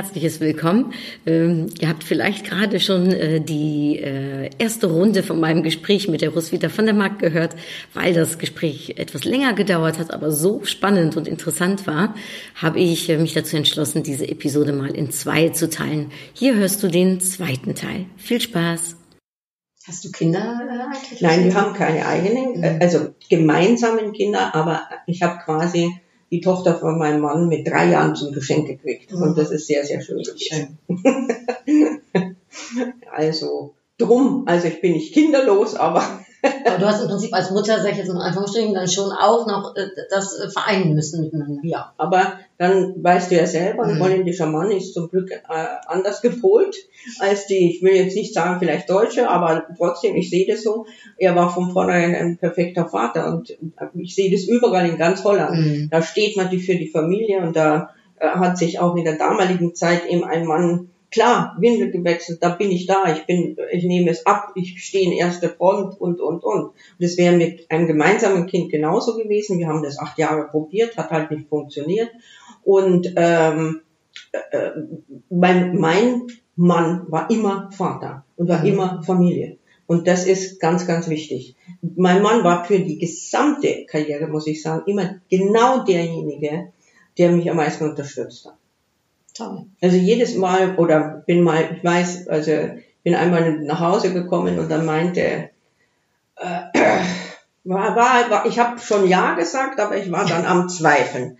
Herzliches Willkommen. Ähm, ihr habt vielleicht gerade schon äh, die äh, erste Runde von meinem Gespräch mit der Roswitha von der Mark gehört, weil das Gespräch etwas länger gedauert hat, aber so spannend und interessant war, habe ich äh, mich dazu entschlossen, diese Episode mal in zwei zu teilen. Hier hörst du den zweiten Teil. Viel Spaß. Hast du Kinder äh, eigentlich? Nein, wir haben keine eigenen, äh, also gemeinsamen Kinder, aber ich habe quasi die Tochter von meinem Mann mit drei Jahren zum Geschenk gekriegt. Und das ist sehr, sehr schön gewesen. also drum, also ich bin nicht kinderlos, aber Aber du hast im Prinzip als Mutter, sag ich jetzt in Anführungsstrichen, dann schon auch noch äh, das äh, vereinen müssen miteinander. ja, aber dann weißt du ja selber, ein Mhm. holländischer Mann ist zum Glück äh, anders gepolt als die, ich will jetzt nicht sagen vielleicht Deutsche, aber trotzdem, ich sehe das so, er war von vornherein ein perfekter Vater und ich sehe das überall in ganz Holland. Mhm. Da steht man die für die Familie und da äh, hat sich auch in der damaligen Zeit eben ein Mann klar Windel gewechselt. Da bin ich da, ich bin, ich nehme es ab, ich stehe in erster Front und und und. Und das wäre mit einem gemeinsamen Kind genauso gewesen. Wir haben das acht Jahre probiert, hat halt nicht funktioniert und ähm, äh, mein, mein Mann war immer Vater und war Mhm. immer Familie. Und das ist ganz, ganz wichtig. Mein Mann war für die gesamte Karriere, muss ich sagen, immer genau derjenige, der mich am meisten unterstützt hat. Toll. Also jedes Mal, oder bin mal, ich weiß, also bin einmal nach Hause gekommen und dann meinte, äh, war, war, war, ich habe schon Ja gesagt, aber ich war dann am Zweifeln.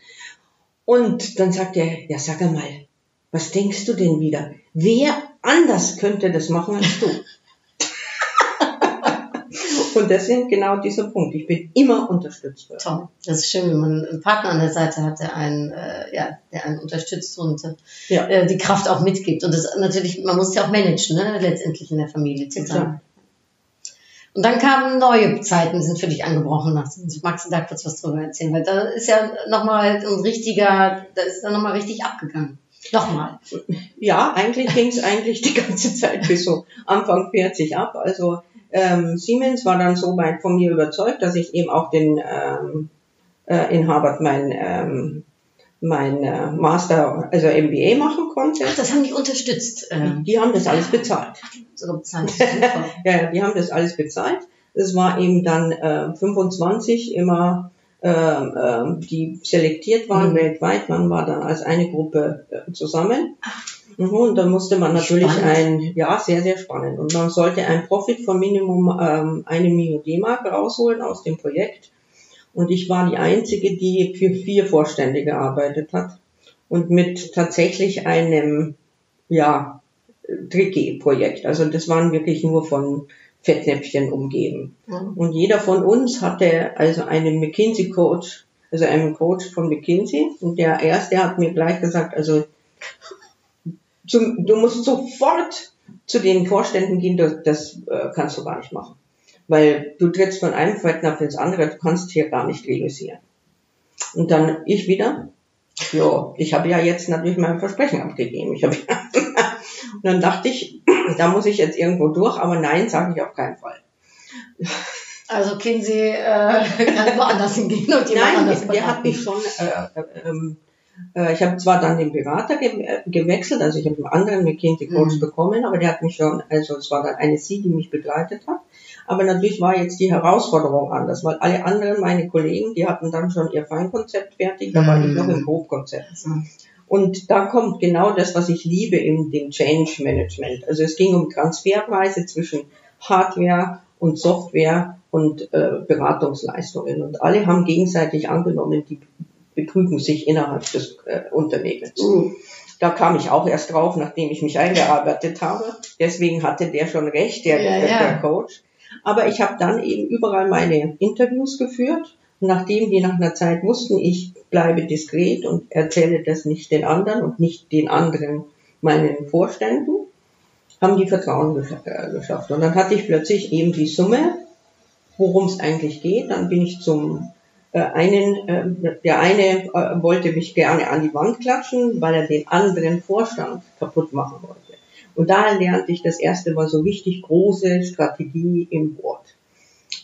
Und dann sagt er, ja sag mal, was denkst du denn wieder? Wer anders könnte das machen als du? Und das ist genau dieser Punkt. Ich bin immer unterstützt worden. Toll. Das ist schön, wenn man einen Partner an der Seite hat, der einen, äh, ja, der einen unterstützt und äh, Ja. äh, die Kraft auch mitgibt. Und das natürlich, man muss ja auch managen, ne? letztendlich in der Familie zusammen. Klar. Und dann kamen neue Zeiten, sind für dich angebrochen. Magst du da kurz was drüber erzählen? Weil da ist ja nochmal ein richtiger, da ist dann nochmal richtig abgegangen. Nochmal. Ja, eigentlich ging es eigentlich die ganze Zeit bis so Anfang 40 ab. Also ähm, Siemens war dann so weit von mir überzeugt, dass ich eben auch den ähm, äh, in Harvard mein ähm, mein äh, Master, also MBA machen konnte. Ach, das haben die unterstützt. Äh, Die haben das alles bezahlt. sogar bezahlt. Super. Ja, die haben das alles bezahlt. Es war eben dann äh, 25 immer, ähm, ähm, die selektiert waren Mhm. weltweit. Man war dann als eine Gruppe äh, zusammen. Mhm, Und dann musste man natürlich Spannend. ein, ja, sehr, sehr spannend. Und man sollte ein Profit von Minimum ähm, eine Million D-Mark rausholen aus dem Projekt. Und ich war die Einzige, die für vier Vorstände gearbeitet hat. Und mit tatsächlich einem, ja, tricky Projekt. Also das waren wirklich nur von Fettnäpfchen umgeben. Mhm. Und jeder von uns hatte also einen McKinsey Coach, also einen Coach von McKinsey. Und der erste hat mir gleich gesagt, also zum, du musst sofort zu den Vorständen gehen, das, das äh, kannst du gar nicht machen. Weil du trittst von einem Fettnapf ins andere, du kannst hier gar nicht realisieren. Und dann ich wieder, ja, ich habe ja jetzt natürlich mein Versprechen abgegeben. Ich hab, und dann dachte ich, da muss ich jetzt irgendwo durch, aber nein, sage ich auf keinen Fall. Also Kinsey äh, kann woanders hingehen und jemand Nein, anders der, der hat mich schon, äh, äh, ähm, äh, ich habe zwar dann den Berater ge äh, gewechselt, also ich habe einen anderen McKinsey Coach Mhm. bekommen, aber der hat mich schon, also es war dann eine sie, die mich begleitet hat. Aber natürlich war jetzt die Herausforderung anders, weil alle anderen, meine Kollegen, die hatten dann schon ihr Feinkonzept fertig, da war ich Mhm. noch im Grobkonzept. Mhm. Und da kommt genau das, was ich liebe in dem Change Management. Also es ging um Transferpreise zwischen Hardware und Software und äh, Beratungsleistungen. Und alle haben gegenseitig angenommen, die betrügen sich innerhalb des äh, Unternehmens. Mhm. Da kam ich auch erst drauf, nachdem ich mich eingearbeitet habe. Deswegen hatte der schon recht, der, Ja, der, ja. der Coach. Aber ich habe dann eben überall meine Interviews geführt. Nachdem die nach einer Zeit wussten, ich bleibe diskret und erzähle das nicht den anderen und nicht den anderen meinen Vorständen, haben die Vertrauen gesch- äh, geschafft. Und dann hatte ich plötzlich eben die Summe, worum es eigentlich geht. Dann bin ich zum einen, äh, der eine äh, wollte mich gerne an die Wand klatschen, weil er den anderen Vorstand kaputt machen wollte. Und da lernte ich das erste Mal so richtig große Strategie im Board.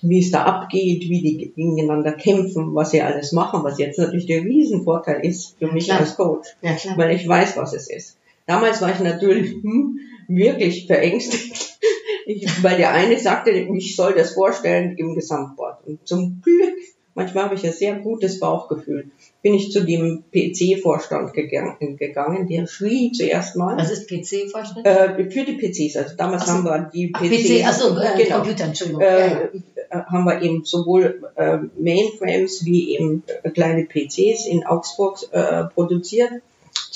Wie es da abgeht, wie die gegeneinander kämpfen, was sie alles machen, was jetzt natürlich der Riesenvorteil ist für mich klar. als Coach Ja, weil ich weiß, was es ist. Damals war ich natürlich hm, wirklich verängstigt, ich, weil der eine sagte, ich soll das vorstellen im Gesamtboard. Und zum Glück, manchmal habe ich ein sehr gutes Bauchgefühl, bin ich zu dem PC-Vorstand gegangen, gegangen, der schrie zuerst mal. Was ist PC-Vorschnitt? Äh, für die PCs, also damals Ach so. haben wir die Ach, PCs, PC, achso, äh, genau, Computer, Entschuldigung. äh, ja, ja. äh, haben wir eben sowohl äh, Mainframes wie eben kleine PCs in Augsburg äh, produziert.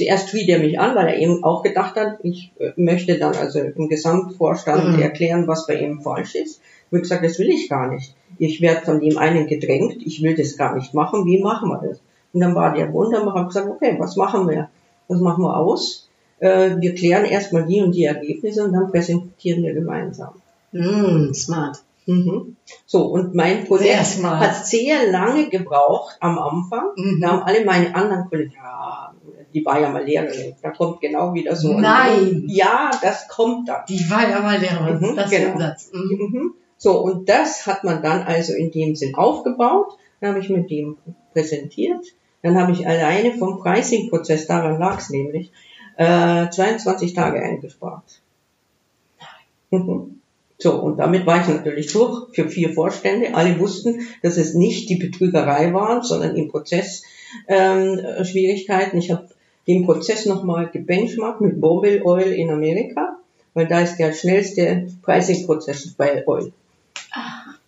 Zuerst schrie der mich an, weil er eben auch gedacht hat, ich äh, möchte dann also im Gesamtvorstand Mhm. erklären, was bei ihm falsch ist. Ich habe gesagt, das will ich gar nicht. Ich werde von dem einen gedrängt, ich will das gar nicht machen, wie machen wir das? Und dann war der wunderbar, habe gesagt, okay, was machen wir? Was machen wir aus? Äh, wir klären erstmal die und die Ergebnisse und dann präsentieren wir gemeinsam. Mm, smart. Mhm. So, und mein Projekt hat sehr lange gebraucht am Anfang. Mhm. Da haben alle meine anderen Kollegen, ja, die war ja mal Lehrerin, da kommt genau wieder so. ein- Nein. Ja, das kommt dann. Die war ja mal Lehrerin. Mhm, das ist genau. ein Satz. Mhm. Mhm. So, und das hat man dann also in dem Sinn aufgebaut. Dann habe ich mit dem präsentiert. Dann habe ich alleine vom Pricing-Prozess, daran lag es nämlich, äh, 22 Tage eingespart. Mhm. So, und damit war ich natürlich durch für vier Vorstände. Alle wussten, dass es nicht die Betrügerei waren, sondern im Prozess ähm, äh, Schwierigkeiten. Ich habe den Prozess nochmal gebenchmarkt mit Bobil Oil in Amerika, weil da ist der schnellste Pricing-Prozess bei Oil.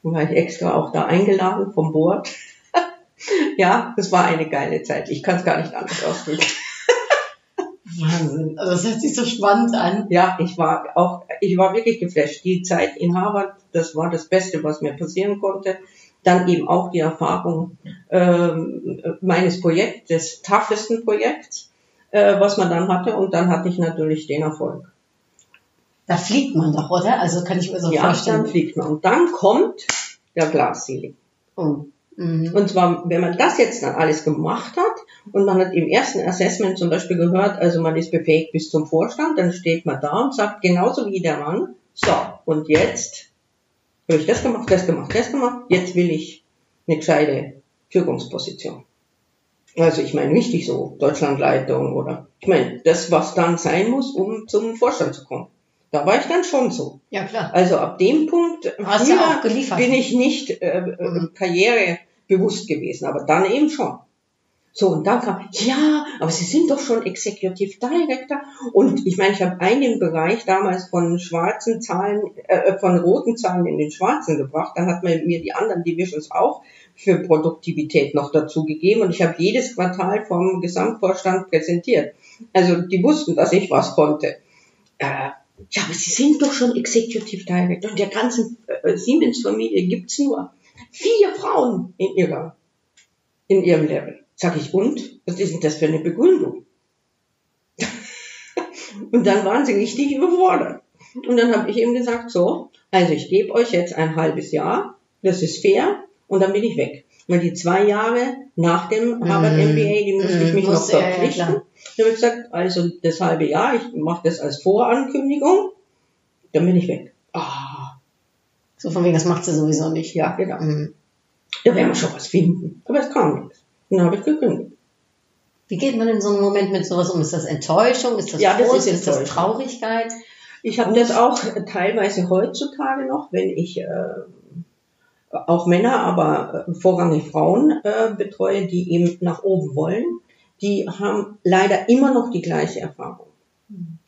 Und war ich extra auch da eingeladen vom Board. ja, das war eine geile Zeit. Ich kann es gar nicht anders ausdrücken. Wahnsinn. Also das hört sich so spannend an. Ja, ich war auch, ich war wirklich geflasht. Die Zeit in Harvard, das war das Beste, was mir passieren konnte. Dann eben auch die Erfahrung ähm, meines Projekts, des toughesten Projekts, äh, was man dann hatte. Und dann hatte ich natürlich den Erfolg. Da fliegt man doch, oder? Also kann ich mir so ja, vorstellen. dann fliegt man. Und dann kommt der Glasceiling. Oh. Mhm. Und zwar, wenn man das jetzt dann alles gemacht hat und man hat im ersten Assessment zum Beispiel gehört, also man ist befähigt bis zum Vorstand, dann steht man da und sagt genauso wie der Mann, so, und jetzt habe ich das gemacht, das gemacht, das gemacht, jetzt will ich eine gescheite Führungsposition. Also ich meine richtig so, Deutschlandleitung oder, ich meine, das, was dann sein muss, um zum Vorstand zu kommen. Da war ich dann schon so. Ja, klar. Also ab dem Punkt Hast du auch geliefert. bin ich nicht äh, äh, Mhm. karrierebewusst gewesen, aber dann eben schon. So, und dann kam, ja, aber Sie sind doch schon Executive Director. Und ich meine, ich habe einen Bereich damals von schwarzen Zahlen, äh, von roten Zahlen in den schwarzen gebracht. Dann hat man mir die anderen Divisions auch für Produktivität noch dazu gegeben. Und ich habe jedes Quartal vom Gesamtvorstand präsentiert. Also die wussten, dass ich was konnte. Äh, ja, aber Sie sind doch schon Executive Director. Und der ganzen äh, Siemens-Familie gibt's nur vier Frauen in ihrer, in ihrem Level. Sag ich, und? Was ist denn das für eine Begründung? und dann waren sie richtig überfordert. Und dann habe ich eben gesagt, so, also ich gebe euch jetzt ein halbes Jahr, das ist fair, und dann bin ich weg. Weil die zwei Jahre nach dem Harvard Mhm. MBA, die musste ich mich noch ja, ja, verpflichten. klar. dann habe ich gesagt, also das halbe Jahr, ich mache das als Vorankündigung, dann bin ich weg. Ah, So von wegen, das macht sie sowieso nicht. ja, genau. Mhm. Da werden wir schon was finden. Aber es kam nichts. Und dann habe ich gekündigt. Wie geht man in so einem Moment mit sowas um? Ist das Enttäuschung? Ist das Ja, das Frust? ist ist das. Traurigkeit? Ich habe das auch teilweise heutzutage noch, wenn ich äh, auch Männer, aber äh, vorrangig Frauen äh, betreue, die eben nach oben wollen. Die haben leider immer noch die gleiche Erfahrung.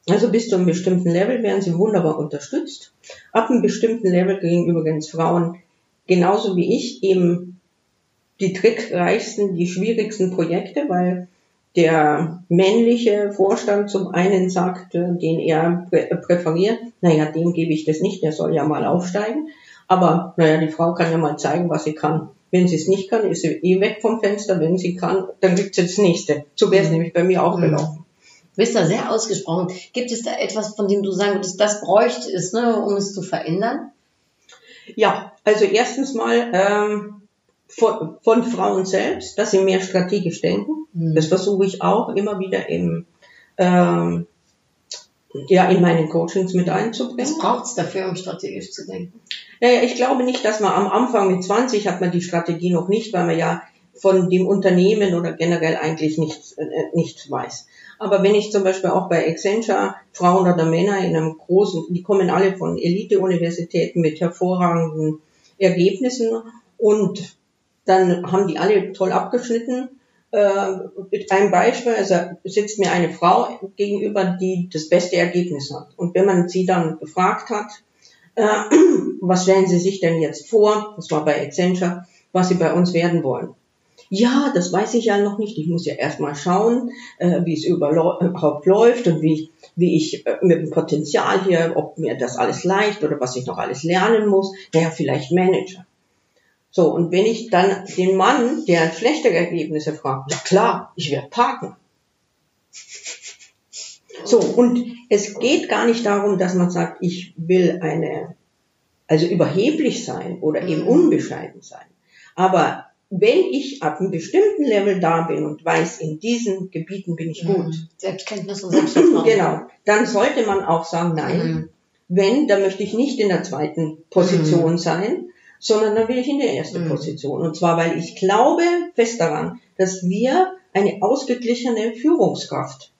Also bis zu einem bestimmten Level werden sie wunderbar unterstützt. Ab einem bestimmten Level kriegen übrigens Frauen genauso wie ich eben die trickreichsten, die schwierigsten Projekte, weil der männliche Vorstand zum einen sagt, äh, den er prä präferiert, naja, dem gebe ich das nicht, der soll ja mal aufsteigen. Aber naja, die Frau kann ja mal zeigen, was sie kann, Wenn sie es nicht kann, ist sie eh weg vom Fenster. Wenn sie kann, dann gibt's jetzt das nächste. So wäre es nämlich bei mir auch gelaufen. Du bist da sehr ausgesprochen. Gibt es da etwas, von dem du sagen würdest, das bräuchte es, ne, um es zu verändern? Ja, also erstens mal ähm, von, von Frauen selbst, dass sie mehr strategisch denken. Mhm. Das versuche ich auch immer wieder im, ähm, ja, in meinen Coachings mit einzubringen. Was braucht es dafür, um strategisch zu denken? Naja, ich glaube nicht, dass man am Anfang mit 20 hat man die Strategie noch nicht, weil man ja von dem Unternehmen oder generell eigentlich nichts, äh, nichts weiß. Aber wenn ich zum Beispiel auch bei Accenture Frauen oder Männer in einem großen, die kommen alle von Elite-Universitäten mit hervorragenden Ergebnissen und dann haben die alle toll abgeschnitten. Äh, mit einem Beispiel, also sitzt mir eine Frau gegenüber, die das beste Ergebnis hat. Und wenn man sie dann gefragt hat, äh, was stellen Sie sich denn jetzt vor, das war bei Accenture, was Sie bei uns werden wollen? Ja, das weiß ich ja noch nicht. Ich muss ja erstmal schauen, äh, wie es überhaupt läuft und wie, wie ich äh, mit dem Potenzial hier, ob mir das alles leicht oder was ich noch alles lernen muss. Naja, vielleicht Manager. So, und wenn ich dann den Mann, der schlechte Ergebnisse fragt, ja klar, ich werde Partner. So, und es geht gar nicht darum, dass man sagt, ich will eine, also überheblich sein oder eben Mhm. unbescheiden sein. Aber wenn ich ab einem bestimmten Level da bin und weiß, in diesen Gebieten bin ich gut, Selbstkenntnis und Selbstvertrauen. genau, dann sollte man auch sagen, nein, Mhm. wenn, dann möchte ich nicht in der zweiten Position sein, sondern dann will ich in der ersten Mhm. Position. Und zwar, weil ich glaube fest daran, dass wir eine ausgeglichene Führungskraft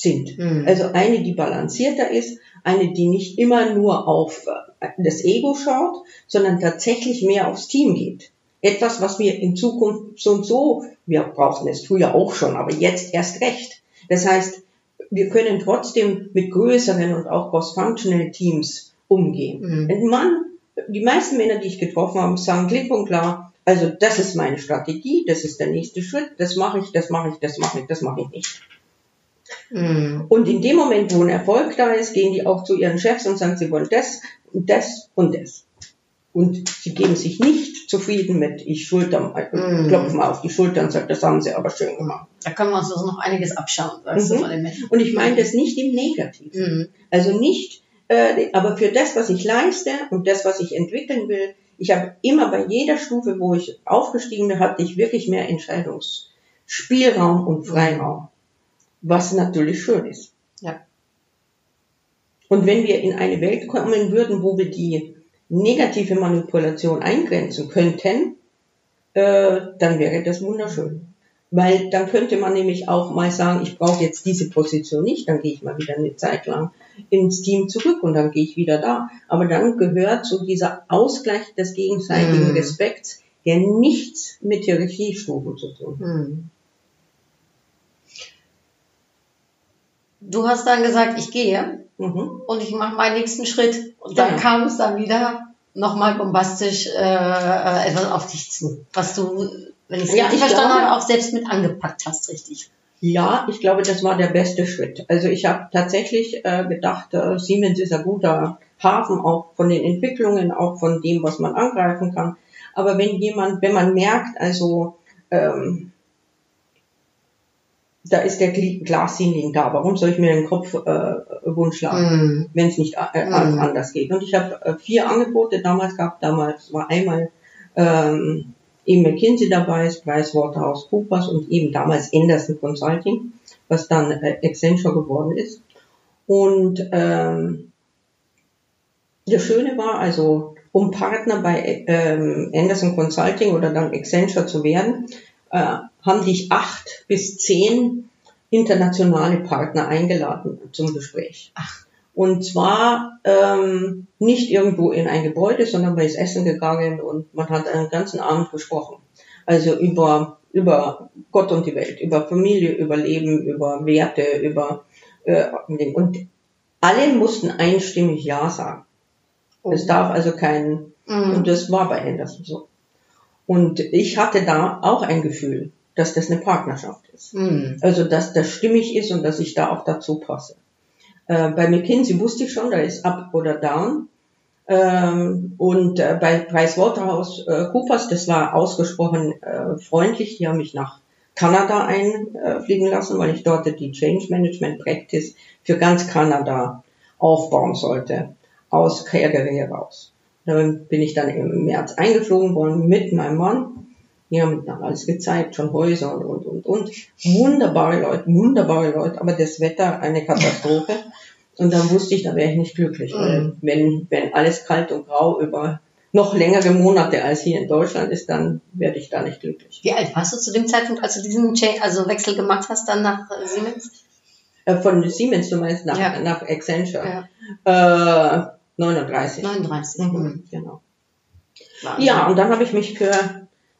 sind. Mhm. Also eine, die balancierter ist, eine, die nicht immer nur auf äh, das Ego schaut, sondern tatsächlich mehr aufs Team geht. Etwas, was wir in Zukunft so und so, wir brauchten es früher auch schon, aber jetzt erst recht. Das heißt, wir können trotzdem mit größeren und auch cross-functional Teams umgehen. Mhm. Ein Mann, die meisten Männer, die ich getroffen habe, sagen klipp und klar, also das ist meine Strategie, das ist der nächste Schritt, das mache ich, das mache ich, das mache ich, das mache ich nicht. Mhm. Und in dem Moment, wo ein Erfolg da ist, gehen die auch zu ihren Chefs und sagen, sie wollen das und das und das. Und sie geben sich nicht zufrieden mit, ich schulter, Mm. klopfe mal auf die Schulter und sage, das haben sie aber schön gemacht. Da können wir uns also noch einiges abschauen, weißt Mhm. du, von den Menschen. Und ich meine das nicht im Negativen. Mhm. Also nicht, äh, aber für das, was ich leiste und das, was ich entwickeln will, ich habe immer bei jeder Stufe, wo ich aufgestiegen bin, hatte ich wirklich mehr Entscheidungsspielraum und Freiraum, was natürlich schön ist. Ja. Und wenn wir in eine Welt kommen würden, wo wir die negative Manipulation eingrenzen könnten, äh, dann wäre das wunderschön. Weil dann könnte man nämlich auch mal sagen, ich brauche jetzt diese Position nicht, dann gehe ich mal wieder eine Zeit lang ins Team zurück und dann gehe ich wieder da. Aber dann gehört so dieser Ausgleich des gegenseitigen Mhm. Respekts, der nichts mit Hierarchiestufen zu tun hat. Mhm. Du hast dann gesagt, ich gehe Mhm. und ich mache meinen nächsten Schritt. Und dann Genau. kam es dann wieder nochmal bombastisch äh, äh, etwas auf dich zu, was du, wenn ich es Ja, richtig ich verstanden glaube- habe, auch selbst mit angepackt hast, richtig. Ja, ich glaube, das war der beste Schritt. Also ich habe tatsächlich äh, gedacht, äh, Siemens ist ein guter Hafen, auch von den Entwicklungen, auch von dem, was man angreifen kann. Aber wenn jemand, wenn man merkt, also ähm, da ist der Gl- Glasceiling da, warum soll ich mir den Kopf äh, wund schlagen? Mhm. wenn es nicht äh, Mhm. anders geht. Und ich habe äh, vier Angebote damals gehabt. Damals war einmal ähm, eben McKinsey dabei, PricewaterhouseCoopers und eben damals Anderson Consulting, was dann äh, Accenture geworden ist. Und ähm, das Schöne war also, um Partner bei ähm, Anderson Consulting oder dann Accenture zu werden, haben dich acht bis zehn internationale Partner eingeladen zum Gespräch. Und zwar ähm, nicht irgendwo in ein Gebäude, sondern man ist essen gegangen und man hat einen ganzen Abend gesprochen. Also über, über Gott und die Welt, über Familie, über Leben, über Werte, über äh, und alle mussten einstimmig Ja sagen. Es darf also kein, Mhm. und das war bei Anderson so. Und ich hatte da auch ein Gefühl, dass das eine Partnerschaft ist. Mhm. Also, dass das stimmig ist und dass ich da auch dazu passe. Äh, bei McKinsey wusste ich schon, da ist up oder down. Ähm, und äh, bei PricewaterhouseCoopers, das war ausgesprochen äh, freundlich, die haben mich nach Kanada einfliegen lassen, weil ich dort die Change Management Practice für ganz Kanada aufbauen sollte, aus Calgary heraus. Dann bin ich dann im März eingeflogen worden mit meinem Mann. Die haben dann alles gezeigt, schon Häuser und, und, und, und. Wunderbare Leute, wunderbare Leute, aber das Wetter eine Katastrophe. Und dann wusste ich, da wäre ich nicht glücklich, weil wenn, wenn alles kalt und grau über noch längere Monate als hier in Deutschland ist, dann werde ich da nicht glücklich. Wie alt warst du zu dem Zeitpunkt, als du diesen Cha- also Wechsel gemacht hast, dann nach äh, Siemens? Äh, von Siemens, du meinst nach, Ja. nach Accenture. Äh, 39. 39. Mhm, genau. Wahnsinn. Ja, und dann habe ich mich für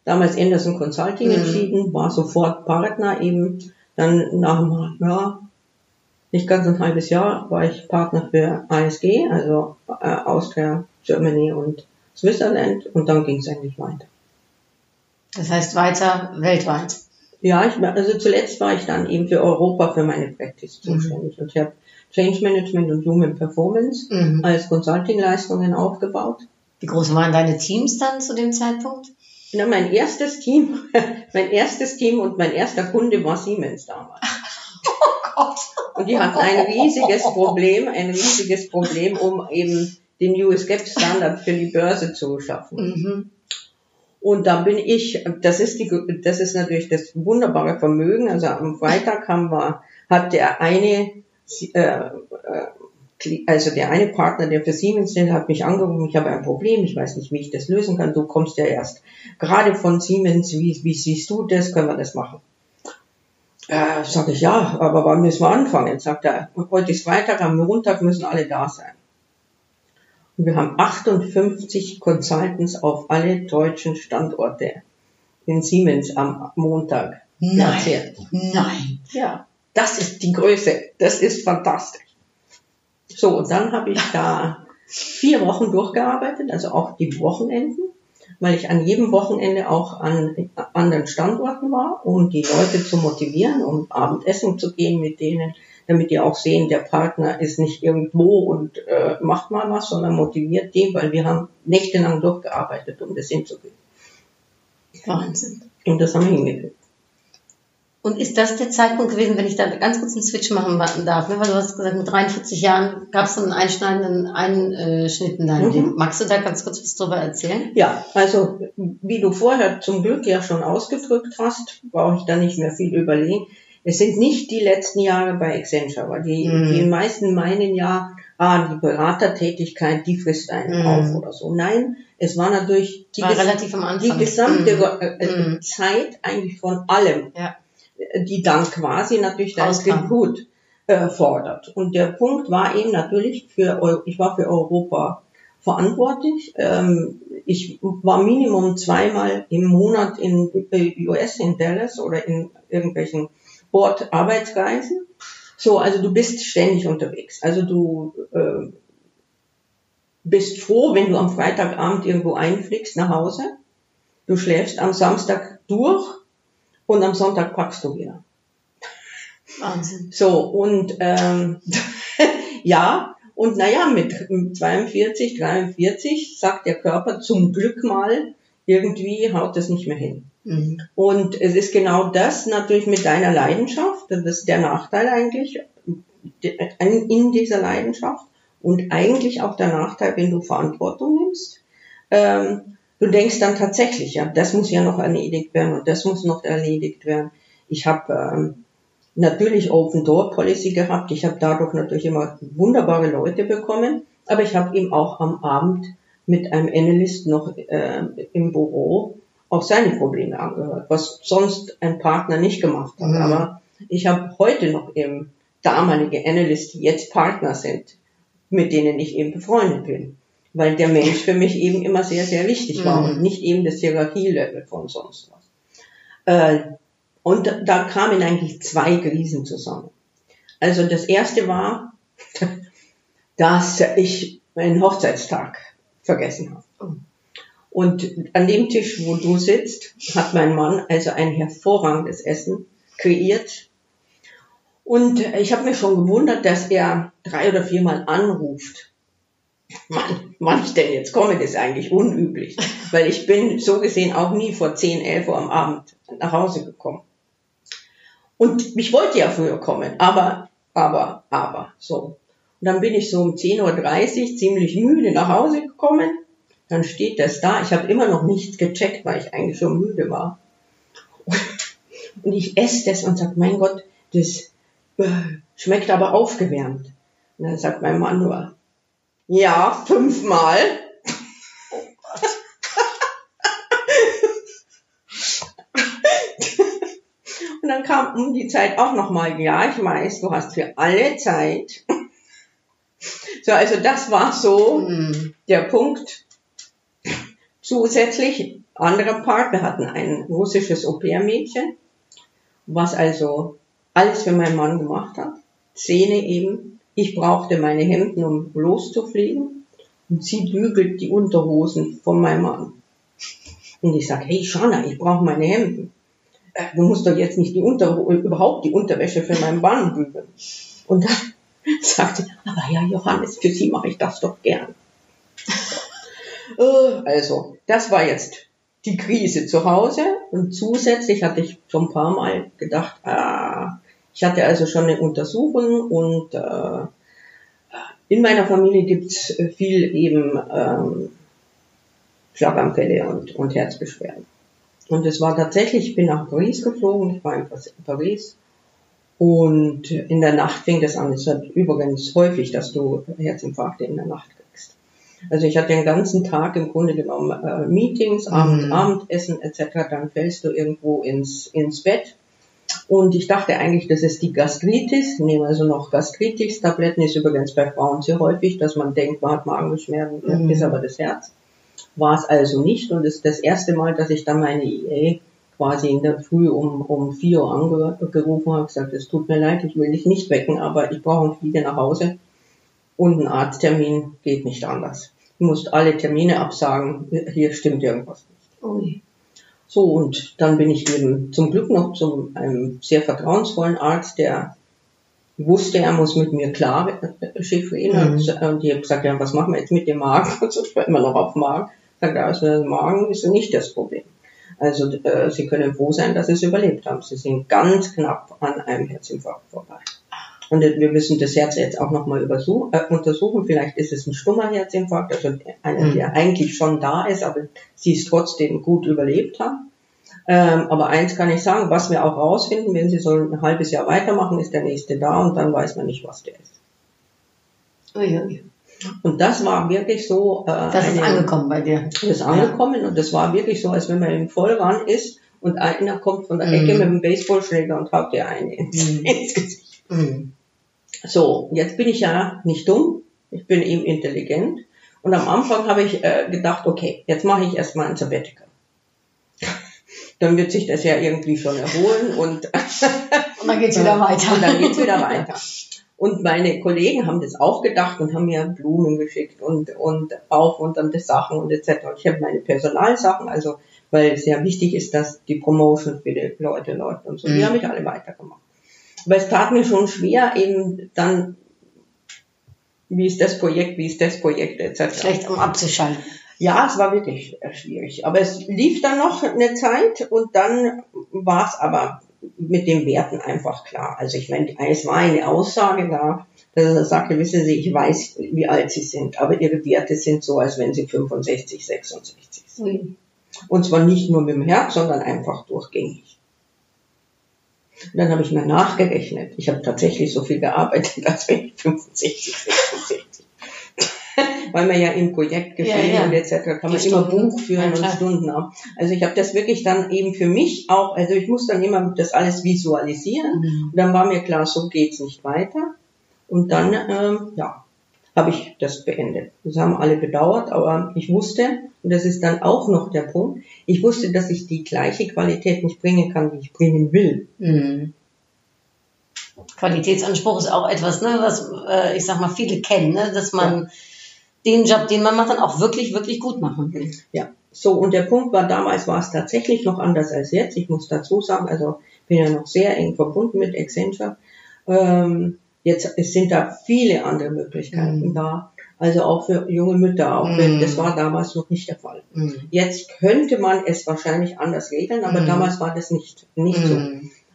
damals Anderson Consulting Mhm. entschieden, war sofort Partner eben. Dann nach einem, ja, nicht ganz ein halbes Jahr war ich Partner für ASG, also äh, Austria, Germany und Switzerland und dann ging es eigentlich weiter. Das heißt weiter weltweit. Ja, ich, also zuletzt war ich dann eben für Europa für meine Practice zuständig und ich habe Change Management und Human Performance Mhm. als Consulting-Leistungen aufgebaut. Wie groß waren deine Teams dann zu dem Zeitpunkt? Ja, mein erstes Team, mein erstes Team und mein erster Kunde war Siemens damals. Und die hatten ein riesiges Problem, ein riesiges Problem, um eben den US GAAP Standard für die Börse zu schaffen. Mhm. Und da bin ich, das ist die, das ist natürlich das wunderbare Vermögen. Also am Freitag haben wir, hat der eine, also der eine Partner, der für Siemens steht, hat mich angerufen, ich habe ein Problem, ich weiß nicht, wie ich das lösen kann. Du kommst ja erst gerade von Siemens, wie, wie siehst du das, können wir das machen? Äh, sag ich, ja, aber wann müssen wir anfangen? Sagt er, heute ist Freitag, am Montag müssen alle da sein. Und wir haben 58 Consultants auf alle deutschen Standorte in Siemens am Montag platziert. Nein. Ja, das ist die Größe. Das ist fantastisch. So, und dann habe ich da vier Wochen durchgearbeitet, also auch die Wochenenden, weil ich an jedem Wochenende auch an anderen Standorten war, um die Leute zu motivieren, um Abendessen zu gehen mit denen, damit die auch sehen, der Partner ist nicht irgendwo und äh, macht mal was, sondern motiviert die, weil wir haben nächtelang durchgearbeitet, um das hinzukriegen. Wahnsinn. Und das haben wir hingekriegt. Und ist das der Zeitpunkt gewesen, wenn ich da ganz kurz einen Switch machen darf? Ne? Weil du hast gesagt, mit 43 Jahren gab es einen einschneidenden Einschnitt in deinem Mhm. Leben. Magst du da ganz kurz was drüber erzählen? Ja, also wie du vorher zum Glück ja schon ausgedrückt hast, brauche ich da nicht mehr viel überlegen. Es sind nicht die letzten Jahre bei Accenture, weil die, Mhm. die meisten meinen ja, ah, die Beratertätigkeit, die frisst einen Mhm. auf oder so. Nein, es war natürlich die, War ges- die gesamte Mhm. äh, äh, Mhm. Zeit eigentlich von allem, Ja. Die dann quasi natürlich dein Auskam. Tribut äh, fordert. Und der Punkt war eben natürlich für, ich war für Europa verantwortlich. Ähm, ich war Minimum zweimal im Monat in äh, US, in Dallas oder in irgendwelchen Bord-Arbeitsreisen. So, also du bist ständig unterwegs. Also du äh, bist froh, wenn du am Freitagabend irgendwo einfliegst nach Hause. Du schläfst am Samstag durch und am Sonntag packst du wieder. Wahnsinn. So, und ähm, ja, und naja, mit 42, 43 sagt der Körper zum Glück mal, irgendwie haut das nicht mehr hin. Mhm. Und es ist genau das natürlich mit deiner Leidenschaft, das ist der Nachteil eigentlich in dieser Leidenschaft und eigentlich auch der Nachteil, wenn du Verantwortung nimmst. Ähm, du denkst dann tatsächlich, ja, das muss ja noch erledigt werden und das muss noch erledigt werden. Ich habe ähm, natürlich Open Door Policy gehabt. Ich habe dadurch natürlich immer wunderbare Leute bekommen, aber ich habe ihm auch am Abend mit einem Analyst noch äh, im Büro auch seine Probleme angehört, was sonst ein Partner nicht gemacht hat. Mhm. Aber ich habe heute noch eben damalige Analysts, die jetzt Partner sind, mit denen ich eben befreundet bin. Weil der Mensch für mich eben immer sehr, sehr wichtig war Mhm. und nicht eben das Hierarchielevel von sonst was. Äh, und da kamen eigentlich zwei Krisen zusammen. Also das erste war, dass ich meinen Hochzeitstag vergessen habe. Und an dem Tisch, wo du sitzt, hat mein Mann also ein hervorragendes Essen kreiert. Und ich habe mich schon gewundert, dass er drei oder viermal anruft wann, wann ich denn jetzt komme, das ist eigentlich unüblich. Weil ich bin so gesehen auch nie vor 10, 11 Uhr am Abend nach Hause gekommen. Und ich wollte ja früher kommen, aber, aber, aber, so. Und dann bin ich so um 10.30 Uhr ziemlich müde nach Hause gekommen. Dann steht das da. Ich habe immer noch nichts gecheckt, weil ich eigentlich schon müde war. Und ich esse das und sag, mein Gott, das äh, schmeckt aber aufgewärmt. Und dann sagt mein Mann nur, ja, fünfmal. Und dann kam um die Zeit auch nochmal, ja, ich weiß, du hast für alle Zeit. So, also das war so Mhm. der Punkt. Zusätzlich, anderer Part, wir hatten ein russisches Au-pair-Mädchen, was also alles für meinen Mann gemacht hat. Szene eben, ich brauchte meine Hemden, um loszufliegen und sie bügelt die Unterhosen von meinem Mann. Und ich sag, hey Shana, ich brauche meine Hemden. Äh, Du musst doch jetzt nicht die Unter überhaupt die Unterwäsche für meinen Mann bügeln. Und dann sagte, aber ja, Johannes, für Sie mache ich das doch gern. Äh, Also, das war jetzt die Krise zu Hause und zusätzlich hatte ich schon ein paar Mal gedacht, ah, ich hatte also schon eine Untersuchung und äh, in meiner Familie gibt's viel eben ähm, Schlaganfälle und, und Herzbeschwerden. Und es war tatsächlich, ich bin nach Paris geflogen, ich war in Paris und in der Nacht fing das an. Es ist übrigens häufig, dass du Herzinfarkte in der Nacht kriegst. Also ich hatte den ganzen Tag im Grunde genommen äh, Meetings, Abend, Mhm. Abendessen etc. Dann fällst du irgendwo ins, ins Bett. Und ich dachte eigentlich, das ist die Gastritis. Nehme also noch Gastritis-Tabletten. Ist übrigens bei Frauen sehr häufig, dass man denkt, man hat Magenbeschwerden, Mhm. ist aber das Herz. War es also nicht. Und es ist das erste Mal, dass ich dann meine EA quasi in der Früh um, um 4 Uhr angerufen habe, gesagt, es tut mir leid, ich will dich nicht wecken, aber ich brauche einen Flieger nach Hause und ein Arzttermin geht nicht anders. Du musst alle Termine absagen, hier stimmt irgendwas nicht. Ui. So, und dann bin ich eben zum Glück noch zu einem sehr vertrauensvollen Arzt, der wusste, er muss mit mir klar äh, chiffrieren. Mhm. Und, und ich habe gesagt, ja, was machen wir jetzt mit dem Magen? Und so, ich war immer noch auf Magen. Sagt er, also Magen ist nicht das Problem. Also äh, Sie können froh sein, dass Sie es überlebt haben. Sie sind ganz knapp an einem Herzinfarkt vorbei. Und wir müssen das Herz jetzt auch nochmal äh, untersuchen. Vielleicht ist es ein stummer Herzinfarkt, also einer, Mhm. der eigentlich schon da ist, aber sie es trotzdem gut überlebt haben. Ähm, aber eins kann ich sagen, was wir auch rausfinden, wenn sie so ein halbes Jahr weitermachen, ist der nächste da und dann weiß man nicht, was der ist. Ui, ui. Und das war wirklich so. Äh, Das ist eine- angekommen bei dir. das ist angekommen und das war wirklich so, als wenn man im Vollrun ist und einer kommt von der Ecke Mhm. mit dem Baseballschläger und haut dir eine ins, Mhm. ins Gesicht. Mhm. So, jetzt bin ich ja nicht dumm, ich bin eben intelligent und am Anfang habe ich äh, gedacht, okay, jetzt mache ich erstmal ein Sabbatical. Dann wird sich das ja irgendwie schon erholen und Und dann geht's wieder weiter. und dann geht's wieder weiter. Und meine Kollegen haben das auch gedacht und haben mir Blumen geschickt und, und aufmunternde Sachen und etc. Und ich habe meine Personalsachen, also weil es ja wichtig ist, dass die Promotion für die Leute läuft und so. Die Mhm. habe ich alle weitergemacht. Aber es tat mir schon schwer, eben dann, wie ist das Projekt, wie ist das Projekt etc. Schlecht, um abzuschalten. Ja, es war wirklich äh, schwierig. Aber es lief dann noch eine Zeit und dann war es aber mit den Werten einfach klar. Also ich meine, es war eine Aussage da, dass er sagte, wissen Sie, ich weiß, wie alt Sie sind, aber Ihre Werte sind so, als wenn Sie 65, 66 sind. Ui. Und zwar nicht nur mit dem Herz, sondern einfach durchgängig. Und dann habe ich mal nachgerechnet. Ich habe tatsächlich so viel gearbeitet, als wenn ich 65, 66. Weil man ja im Projekt Ja, gefilmt ja. und etc. kann man immer. Buch führen Ja, und. Stunden ab. Also ich habe das wirklich dann eben für mich auch, also ich muss dann immer das alles visualisieren. Mhm. Und dann war mir klar, so geht's nicht weiter. Und dann, ähm, ja, habe ich das beendet. Das haben alle bedauert, aber ich wusste, und das ist dann auch noch der Punkt, ich wusste, dass ich die gleiche Qualität nicht bringen kann, wie ich bringen will. Mhm. Qualitätsanspruch ist auch etwas, ne, was äh, ich sag mal viele kennen, ne, dass man den Job, den man macht, dann auch wirklich, wirklich gut machen will. Ja, so und der Punkt war damals war es tatsächlich noch anders als jetzt. Ich muss dazu sagen, also bin ja noch sehr eng verbunden mit Accenture. Ähm, jetzt es sind da viele andere Möglichkeiten Mhm. da. Also auch für junge Mütter, auch wenn, Mhm. das war damals noch nicht der Fall. Mhm. Jetzt könnte man es wahrscheinlich anders regeln, aber Mhm. damals war das nicht, nicht so.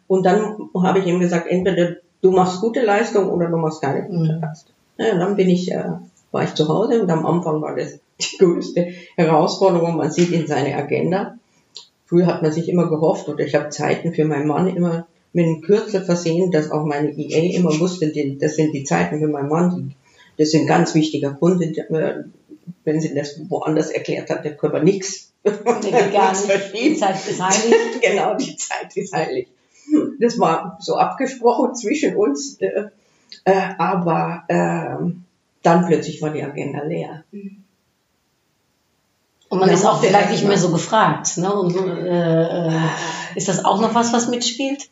Und dann habe ich ihm gesagt, entweder du machst gute Leistung oder du machst keine gute. Leistung. Ja, und dann bin ich, äh, war ich zu Hause und am Anfang war das die größte Herausforderung. Man sieht in seine Agenda. Früher hat man sich immer gehofft oder ich habe Zeiten für meinen Mann immer mit einem Kürzel versehen, dass auch meine EA immer wusste, das sind die Zeiten für meinen Mann. Das sind ganz wichtiger Kunde. Äh, wenn sie das woanders erklärt hat, können wir nichts. Die. Zeit ist heilig. genau, die Zeit ist heilig. Das war so abgesprochen zwischen uns, äh, äh, aber ähm, dann plötzlich war die Agenda leer. Und man Ja, ist auch der vielleicht nicht mehr so gefragt. Ne? Und, äh, äh, ist das auch noch was, was mitspielt?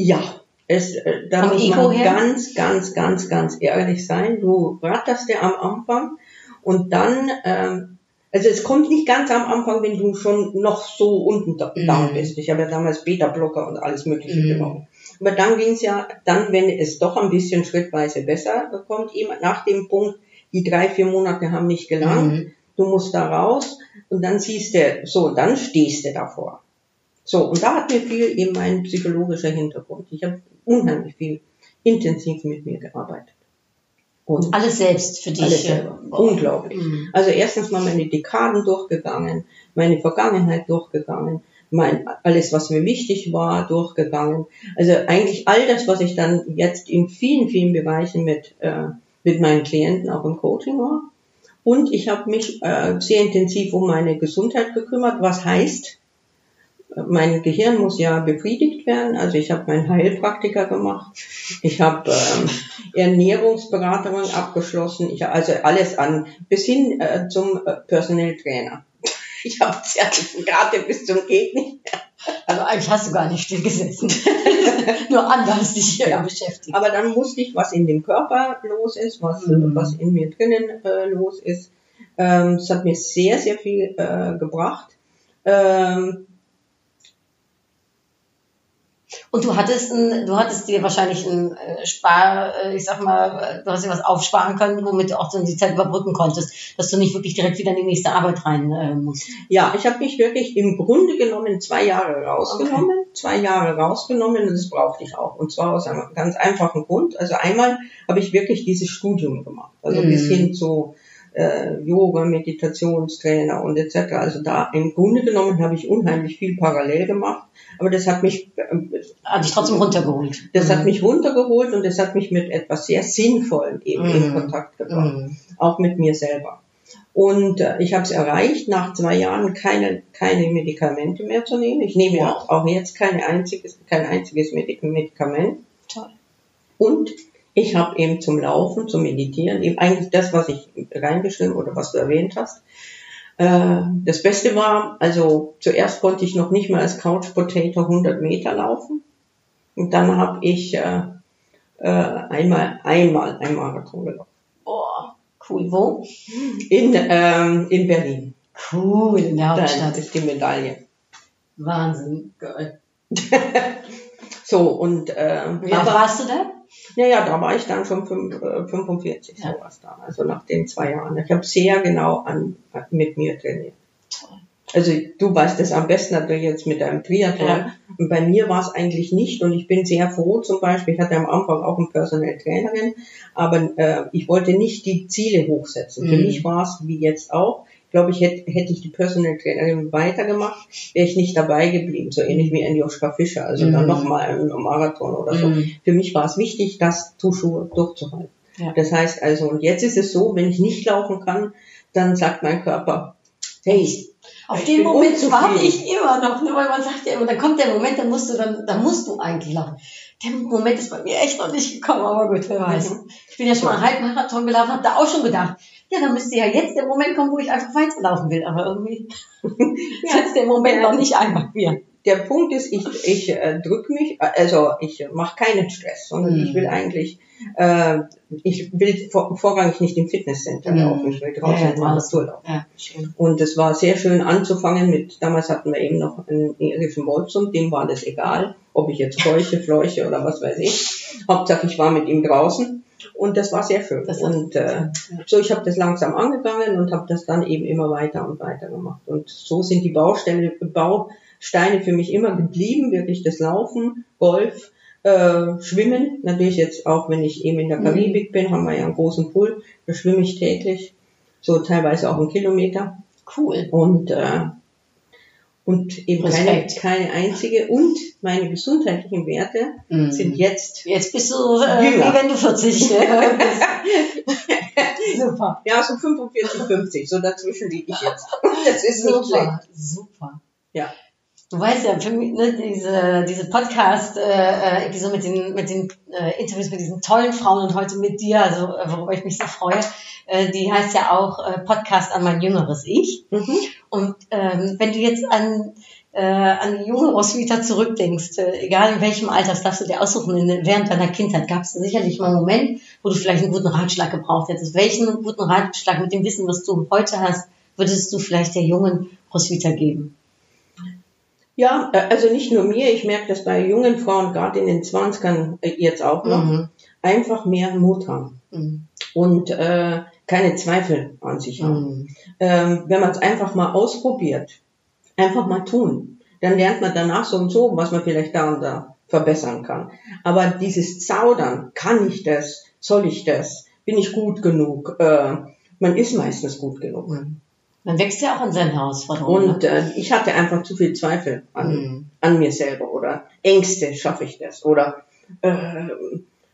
Ja, es, äh, da Vom muss Ego man her? ganz, ganz, ganz, ganz ehrlich sein. Du ratterst ja am Anfang und dann, ähm, also es kommt nicht ganz am Anfang, wenn du schon noch so unten da- Mhm. down bist. Ich habe ja damals Beta-Blocker und alles Mögliche Mhm. genommen. Aber dann ging es ja, dann, wenn es doch ein bisschen schrittweise besser kommt, eben nach dem Punkt, die drei, vier Monate haben nicht gelangt, Mhm. du musst da raus und dann siehst du, so, dann stehst du davor. So, und da hat mir viel eben mein psychologischer Hintergrund. Ich habe unheimlich viel intensiv mit mir gearbeitet. Und Alles selbst für dich. alles selber. Unglaublich. Mhm. Also erstens mal meine Dekaden durchgegangen, meine Vergangenheit durchgegangen, mein, alles, was mir wichtig war, durchgegangen. Also eigentlich all das, was ich dann jetzt in vielen, vielen Bereichen mit, äh, mit meinen Klienten auch im Coaching war. Und ich habe mich äh, sehr intensiv um meine Gesundheit gekümmert, was heißt, mein Gehirn muss ja befriedigt werden. Also ich habe meinen Heilpraktiker gemacht. Ich habe ähm, Ernährungsberaterin abgeschlossen. Ich also alles an bis hin äh, zum äh, Personal Trainer. Ich habe Zertifikate bis zum geht nicht. Also eigentlich hast du gar nicht still gesessen. Nur anders dich hier Ja. beschäftigt. Aber dann wusste ich, was in dem Körper los ist, was, Mhm. was in mir drinnen äh, los ist. Ähm, Es hat mir sehr, sehr viel äh, gebracht. Ähm, Und du hattest, ein, du hattest dir wahrscheinlich ein äh, Spar, äh, ich sag mal, äh, du hast dir was aufsparen können, womit du auch dann die Zeit überbrücken konntest, dass du nicht wirklich direkt wieder in die nächste Arbeit rein äh, musst. Ja, ich habe mich wirklich im Grunde genommen zwei Jahre rausgenommen, zwei Jahre rausgenommen und das brauchte ich auch. Und zwar aus einem ganz einfachen Grund. Also einmal habe ich wirklich dieses Studium gemacht, also Mhm. bis hin zu äh, Yoga, Meditationstrainer und etc. Also da im Grunde genommen habe ich unheimlich viel parallel gemacht, aber das hat mich äh, Hat dich trotzdem runtergeholt. das hat Mhm. mich runtergeholt und das hat mich mit etwas sehr Sinnvollem eben in Mhm. Kontakt gebracht Mhm. auch mit mir selber. Und äh, ich habe es erreicht, nach zwei Jahren keine, keine Medikamente mehr zu nehmen. Ich nehme Wow. auch, auch jetzt keine einziges, kein einziges Medik Medikament. Toll. Und ich habe eben zum Laufen, zum Meditieren, eben eigentlich das, was ich reingeschrieben oder was du erwähnt hast. Äh, das Beste war, also zuerst konnte ich noch nicht mal als Couch Potato 100 Meter laufen. Und dann habe ich äh, äh, einmal, einmal ein Marathon gelaufen. Oh, cool. Wo? In, ähm, in Berlin. Cool, in der Da Hauptstadt. ist die Medaille. Wahnsinn. Geil. So, und ähm, Wie aber, warst du da? Ja, ja, da war ich dann schon fünf, äh, 45, Ja. sowas da, also nach den zwei Jahren. Ich habe sehr genau an, mit mir trainiert. Also du weißt es am besten natürlich jetzt mit deinem Triathlon. Ja. Und bei mir war es eigentlich nicht und ich bin sehr froh zum Beispiel, ich hatte am Anfang auch eine Personal Trainerin, aber äh, ich wollte nicht die Ziele hochsetzen. Für Mhm. mich war es wie jetzt auch, glaube ich, hätte, hätte ich die Personal Trainerin weitergemacht, wäre ich nicht dabei geblieben, so ähnlich wie ein Joschka Fischer, also Mhm. dann nochmal ein Marathon oder so. Mhm. Für mich war es wichtig, das Zuschauer durchzuhalten. Ja. Das heißt also, und jetzt ist es so, wenn ich nicht laufen kann, dann sagt mein Körper, hey, Auf den Moment warte ich immer noch, ne, weil man sagt ja immer, dann kommt der Moment, dann musst du dann, dann musst du eigentlich laufen. Der Moment ist bei mir echt noch nicht gekommen, aber gut, wer weiß. Mhm. Ich bin ja schon mal einen Halbmarathon gelaufen, habe da auch schon gedacht, ja, dann müsste ja jetzt der Moment kommen, wo ich einfach weiterlaufen will, aber irgendwie ist jetzt der Moment noch nicht einfach hier. der Punkt ist, ich, ich äh, drück mich, äh, also ich mache keinen Stress, sondern Mhm. ich will eigentlich, äh, ich will vor, vorrangig nicht im Fitnesscenter Mhm. laufen, ich will draußen Ja, ja, der Natur laufen. Ja. Und es war sehr schön anzufangen mit, damals hatten wir eben noch einen irischen Wolfsund, dem war das egal, ob ich jetzt keuche, fleuche oder was weiß ich. Hauptsache ich war mit ihm draußen. Und das war sehr schön. Das- und äh, so, ich habe das langsam angegangen und habe das dann eben immer weiter und weiter gemacht. Und so sind die Baustelle, Bausteine für mich immer geblieben, wirklich das Laufen, Golf, äh, Schwimmen. Natürlich jetzt auch, wenn ich eben in der Karibik bin, haben wir ja einen großen Pool, da schwimme ich täglich, so teilweise auch einen Kilometer. Cool. Und, äh, und eben keine, keine einzige. Und meine gesundheitlichen Werte Mhm. sind jetzt Jetzt bist du äh, Jünger. wie wenn du 40 äh, bist. Super. Ja, so 45, 50, so dazwischen liege ich jetzt. Das ist nicht schlecht. Super, super. Ja. Du weißt ja, für mich, ne, diese, diese Podcast-Episode mit den, mit den äh, Interviews mit diesen tollen Frauen und heute mit dir, also äh, worüber ich mich sehr freue, äh, die heißt ja auch äh, Podcast an mein jüngeres Ich. Mhm. Und ähm, wenn du jetzt an, äh, an die junge Roswitha zurückdenkst, äh, egal in welchem Alter, das darfst du dir aussuchen, in, während deiner Kindheit gab es sicherlich mal einen Moment, wo du vielleicht einen guten Ratschlag gebraucht hättest. Welchen guten Ratschlag mit dem Wissen, was du heute hast, würdest du vielleicht der jungen Roswitha geben? Ja, äh, also nicht nur mir, ich merke das bei jungen Frauen, gerade in den 20ern äh, jetzt auch noch, Mhm. einfach mehr Mut haben Mhm. und äh, keine Zweifel an sich haben. Mhm. Ähm, wenn man es einfach mal ausprobiert, einfach mal tun, dann lernt man danach so und so, was man vielleicht da und da verbessern kann. Aber dieses Zaudern, kann ich das, soll ich das, bin ich gut genug, äh, man ist meistens gut genug. Man wächst ja auch an seinen Herausforderungen. Und äh, ich hatte einfach zu viel Zweifel an, Mhm. an mir selber oder Ängste, schaffe ich das? Oder äh,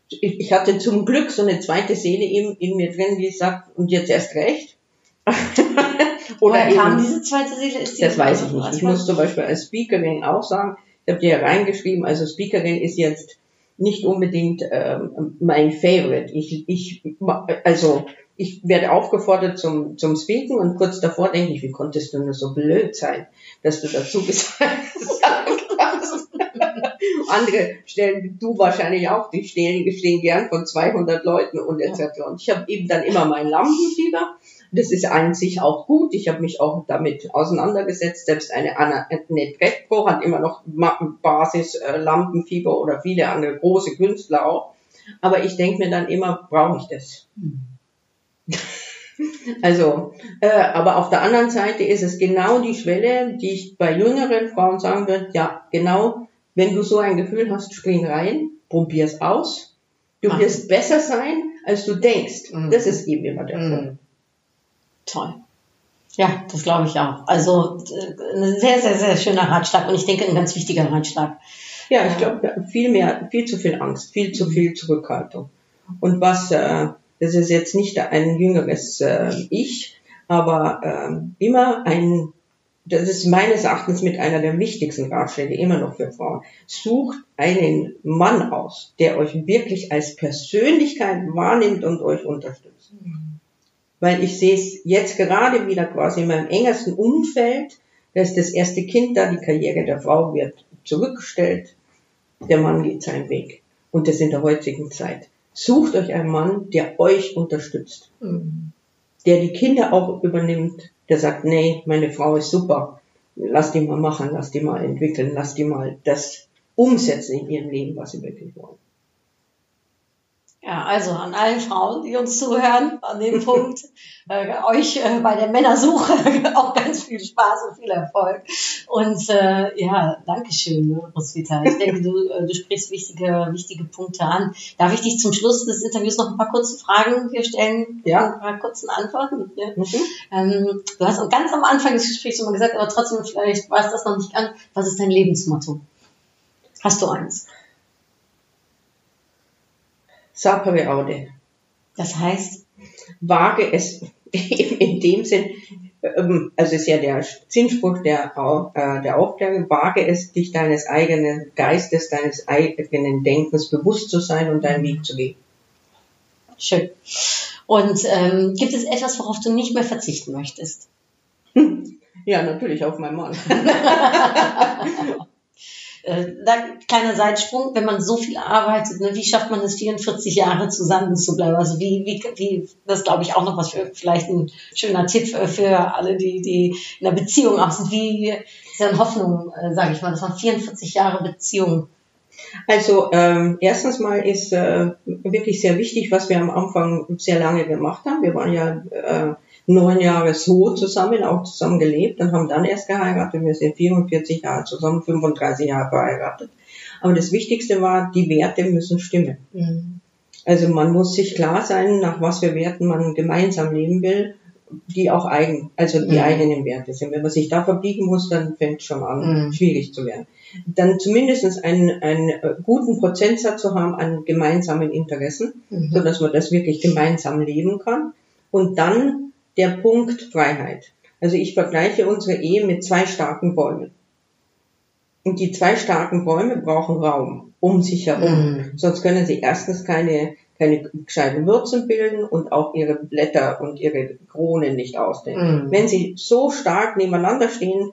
ich, ich hatte zum Glück so eine zweite Seele in, in mir drin, die sagt, und jetzt erst recht. Woher eben- kam diese zweite Seele? Ist die das weiß ich nicht. Ich muss zum Beispiel als Speakerin auch sagen, ich habe dir reingeschrieben, also Speakerin ist jetzt nicht unbedingt ähm, mein Favorite. Ich, ich, also ich werde aufgefordert zum, zum Speaken und kurz davor denke ich, wie konntest du nur so blöd sein, dass du dazu gesagt hast. Andere stellen, du wahrscheinlich auch, die stehen, stehen gern von 200 Leuten und etc. Und ich habe eben dann immer mein Lampenfieber. Das ist an sich auch gut. Ich habe mich auch damit auseinandergesetzt. Selbst eine Anna Netrebko hat immer noch Basis äh, Lampenfieber oder viele andere große Künstler auch. Aber ich denke mir dann immer, brauche ich das? Also, äh, aber auf der anderen Seite ist es genau die Schwelle, die ich bei jüngeren Frauen sagen würde, ja, genau, wenn du so ein Gefühl hast, spring rein, probier's aus. Du wirst besser sein, als du denkst. Mhm. Das ist eben immer der Punkt. Mhm. Toll. Ja, das glaube ich auch. Also äh, ein sehr, sehr, sehr schöner Ratschlag und ich denke ein ganz wichtiger Ratschlag. Ja, ich glaube, wir haben viel mehr, viel zu viel Angst, viel zu viel Zurückhaltung. Und was, äh, das ist jetzt nicht ein jüngeres äh, Ich, aber immer ein, das ist meines Erachtens mit einer der wichtigsten Ratschläge immer noch für Frauen. Sucht einen Mann aus, der euch wirklich als Persönlichkeit wahrnimmt und euch unterstützt. Weil ich sehe es jetzt gerade wieder quasi in meinem engersten Umfeld, da ist das erste Kind da, die Karriere der Frau wird zurückgestellt, der Mann geht seinen Weg. Und das in der heutigen Zeit. Sucht euch einen Mann, der euch unterstützt, der die Kinder auch übernimmt, der sagt, nee, meine Frau ist super, lass die mal machen, lass die mal entwickeln, lass die mal das umsetzen in ihrem Leben, was sie wirklich wollen. Ja, also an allen Frauen, die uns zuhören, an dem Punkt, äh, euch äh, bei der Männersuche auch ganz viel Spaß und viel Erfolg. Und äh, ja, Dankeschön, ne, Roswitha. Ich denke, du, äh, du sprichst wichtige, wichtige Punkte an. Darf ich dich zum Schluss des Interviews noch ein paar kurze Fragen hier stellen? Ja. Ein paar kurzen Antworten? Ja. Mhm. Ähm, du hast ganz am Anfang des Gesprächs schon mal gesagt, aber trotzdem, vielleicht war es das noch nicht an. Was ist dein Lebensmotto? Hast du eins? Sapere aude. Das heißt, wage es in dem Sinn, ähm, also ist ja der Sinnspruch der, äh, der Aufklärung, wage es, dich deines eigenen Geistes, deines eigenen Denkens bewusst zu sein und deinen Weg zu gehen. Schön. Und ähm, gibt es etwas, worauf du nicht mehr verzichten möchtest? Ja, natürlich auf meinen Mann. Äh, da, kleiner Seitsprung, wenn man so viel arbeitet, ne, wie schafft man es, 44 Jahre zusammen zu bleiben? Also wie, wie, wie das glaube ich auch noch was für vielleicht ein schöner Tipp für, für alle, die, die in einer Beziehung auch sind. Wie ist ja Hoffnung, äh, sage ich mal, dass man 44 Jahre Beziehung Also ähm, erstens mal ist äh, wirklich sehr wichtig, was wir am Anfang sehr lange gemacht haben. Wir waren ja äh, neun Jahre so zusammen, auch zusammen gelebt und haben dann erst geheiratet. Wir sind 44 Jahre zusammen, 35 Jahre verheiratet. Aber das Wichtigste war, die Werte müssen stimmen. Mhm. Also man muss sich klar sein, nach was für Werten man gemeinsam leben will, die auch eigen, also die Mhm. eigenen Werte sind. Wenn man sich da verbiegen muss, dann fängt es schon an, Mhm. schwierig zu werden. Dann zumindest einen, einen äh, guten Prozentsatz zu haben an gemeinsamen Interessen, Mhm. so dass man das wirklich gemeinsam leben kann. Und dann der Punkt Freiheit. Also ich vergleiche unsere Ehe mit zwei starken Bäumen. Und die zwei starken Bäume brauchen Raum um sich herum. Mhm. Sonst können sie erstens keine, keine gescheiten Wurzeln bilden und auch ihre Blätter und ihre Kronen nicht ausdehnen. Mhm. Wenn sie so stark nebeneinander stehen,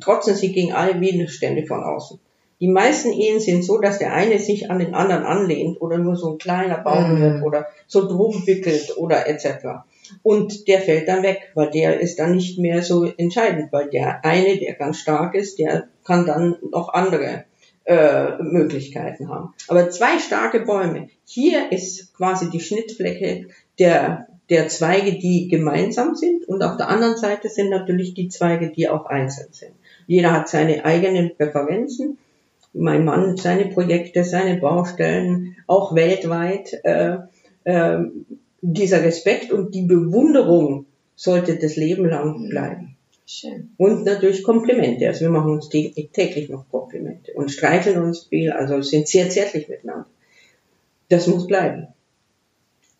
trotzen sie gegen alle Widerstände von außen. Die meisten Ehen sind so, dass der eine sich an den anderen anlehnt oder nur so ein kleiner Baum Mhm. wird oder so drum wickelt oder etc. Und der fällt dann weg, weil der ist dann nicht mehr so entscheidend, weil der eine, der ganz stark ist, der kann dann noch andere äh, Möglichkeiten haben. Aber zwei starke Bäume, hier ist quasi die Schnittfläche der, der Zweige, die gemeinsam sind und auf der anderen Seite sind natürlich die Zweige, die auch einzeln sind. Jeder hat seine eigenen Präferenzen. Mein Mann seine Projekte, seine Baustellen, auch weltweit. Äh, äh, dieser Respekt und die Bewunderung sollte das Leben lang bleiben. Schön. Und natürlich Komplimente. Also wir machen uns täglich, noch Komplimente und streicheln uns viel, also sind sehr zärtlich miteinander. Das muss bleiben.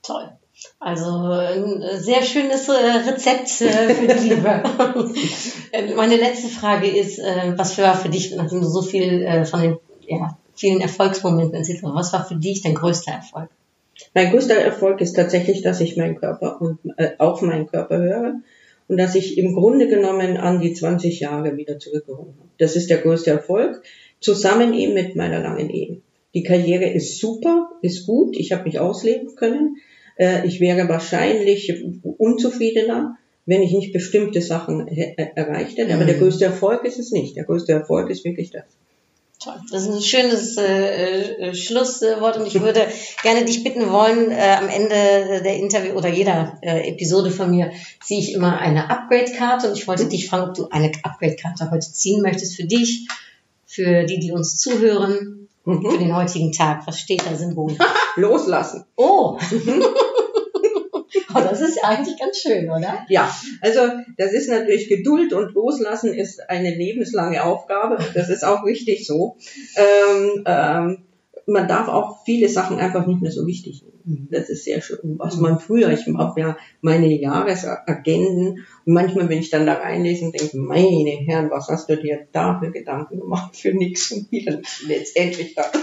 Toll. Also ein sehr schönes äh, Rezept äh, für die Liebe. Äh, Meine letzte Frage ist, äh, was war für dich, nachdem du so viel von den ja, vielen Erfolgsmomenten erzählt hast, was war für dich dein größter Erfolg? Mein größter Erfolg ist tatsächlich, dass ich meinen Körper und äh, auf meinen Körper höre und dass ich im Grunde genommen an die 20 Jahre wieder zurückgeholt habe. Das ist der größte Erfolg, zusammen eben mit meiner langen Ehe. Die Karriere ist super, ist gut, ich habe mich ausleben können. Äh, ich wäre wahrscheinlich unzufriedener, wenn ich nicht bestimmte Sachen he- äh, erreicht hätte. Aber Mhm. der größte Erfolg ist es nicht. Der größte Erfolg ist wirklich das. Toll. Das ist ein schönes äh, äh, Schlusswort und ich würde gerne dich bitten wollen, äh, am Ende der Interview oder jeder äh, Episode von mir ziehe ich immer eine Upgrade-Karte und ich wollte dich fragen, ob du eine Upgrade-Karte heute ziehen möchtest für dich, für die, die uns zuhören, für Mhm. den heutigen Tag. Was steht da symbolisch? Loslassen. Oh! Oh, das ist eigentlich ganz schön, oder? Ja, also das ist natürlich Geduld und Loslassen ist eine lebenslange Aufgabe. Das ist auch wichtig so. Ähm, ähm, man darf auch viele Sachen einfach nicht mehr so wichtig nehmen. Das ist sehr schön. Was man früher, ich habe ja meine Jahresagenden und manchmal, wenn ich dann da reinlese und denke, meine Herren, was hast du dir da für Gedanken gemacht für nichts und wieder letztendlich da.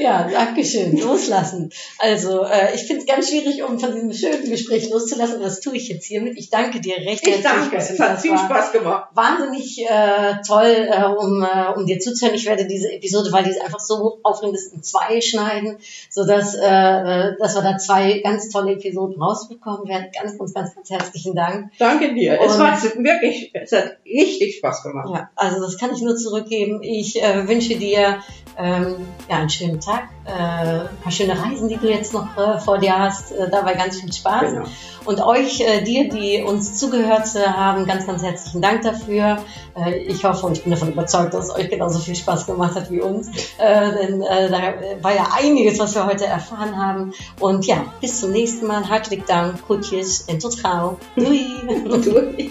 Ja, danke schön. Loslassen. Also, äh, ich finde es ganz schwierig, um von diesem schönen Gespräch loszulassen. Das tue ich jetzt hiermit. Ich danke dir recht Ich danke, es hat viel war Spaß gemacht. Wahnsinnig äh, toll, äh, um, äh, um dir zuzuhören. Ich werde diese Episode, weil die einfach so aufregend ist, in zwei schneiden, sodass äh, äh, dass wir da zwei ganz tolle Episoden rausbekommen werden. Ganz, ganz, ganz, ganz herzlichen Dank. Danke dir. Es Und- war wirklich, es hat richtig Spaß gemacht. Ja, also das kann ich nur zurückgeben. Ich äh, wünsche dir ähm, ja, einen schönen Tag, äh, ein paar schöne Reisen, die du jetzt noch äh, vor dir hast. Äh, dabei ganz viel Spaß. Genau. Und euch, äh, dir, die uns zugehört äh, haben, ganz, ganz herzlichen Dank dafür. Äh, ich hoffe und ich bin davon überzeugt, dass es euch genauso viel Spaß gemacht hat wie uns. Denn da war ja einiges, was wir heute erfahren haben. Und ja, bis zum nächsten Mal. Hartelijk Dank, Kutjes en tot gauw. Doei!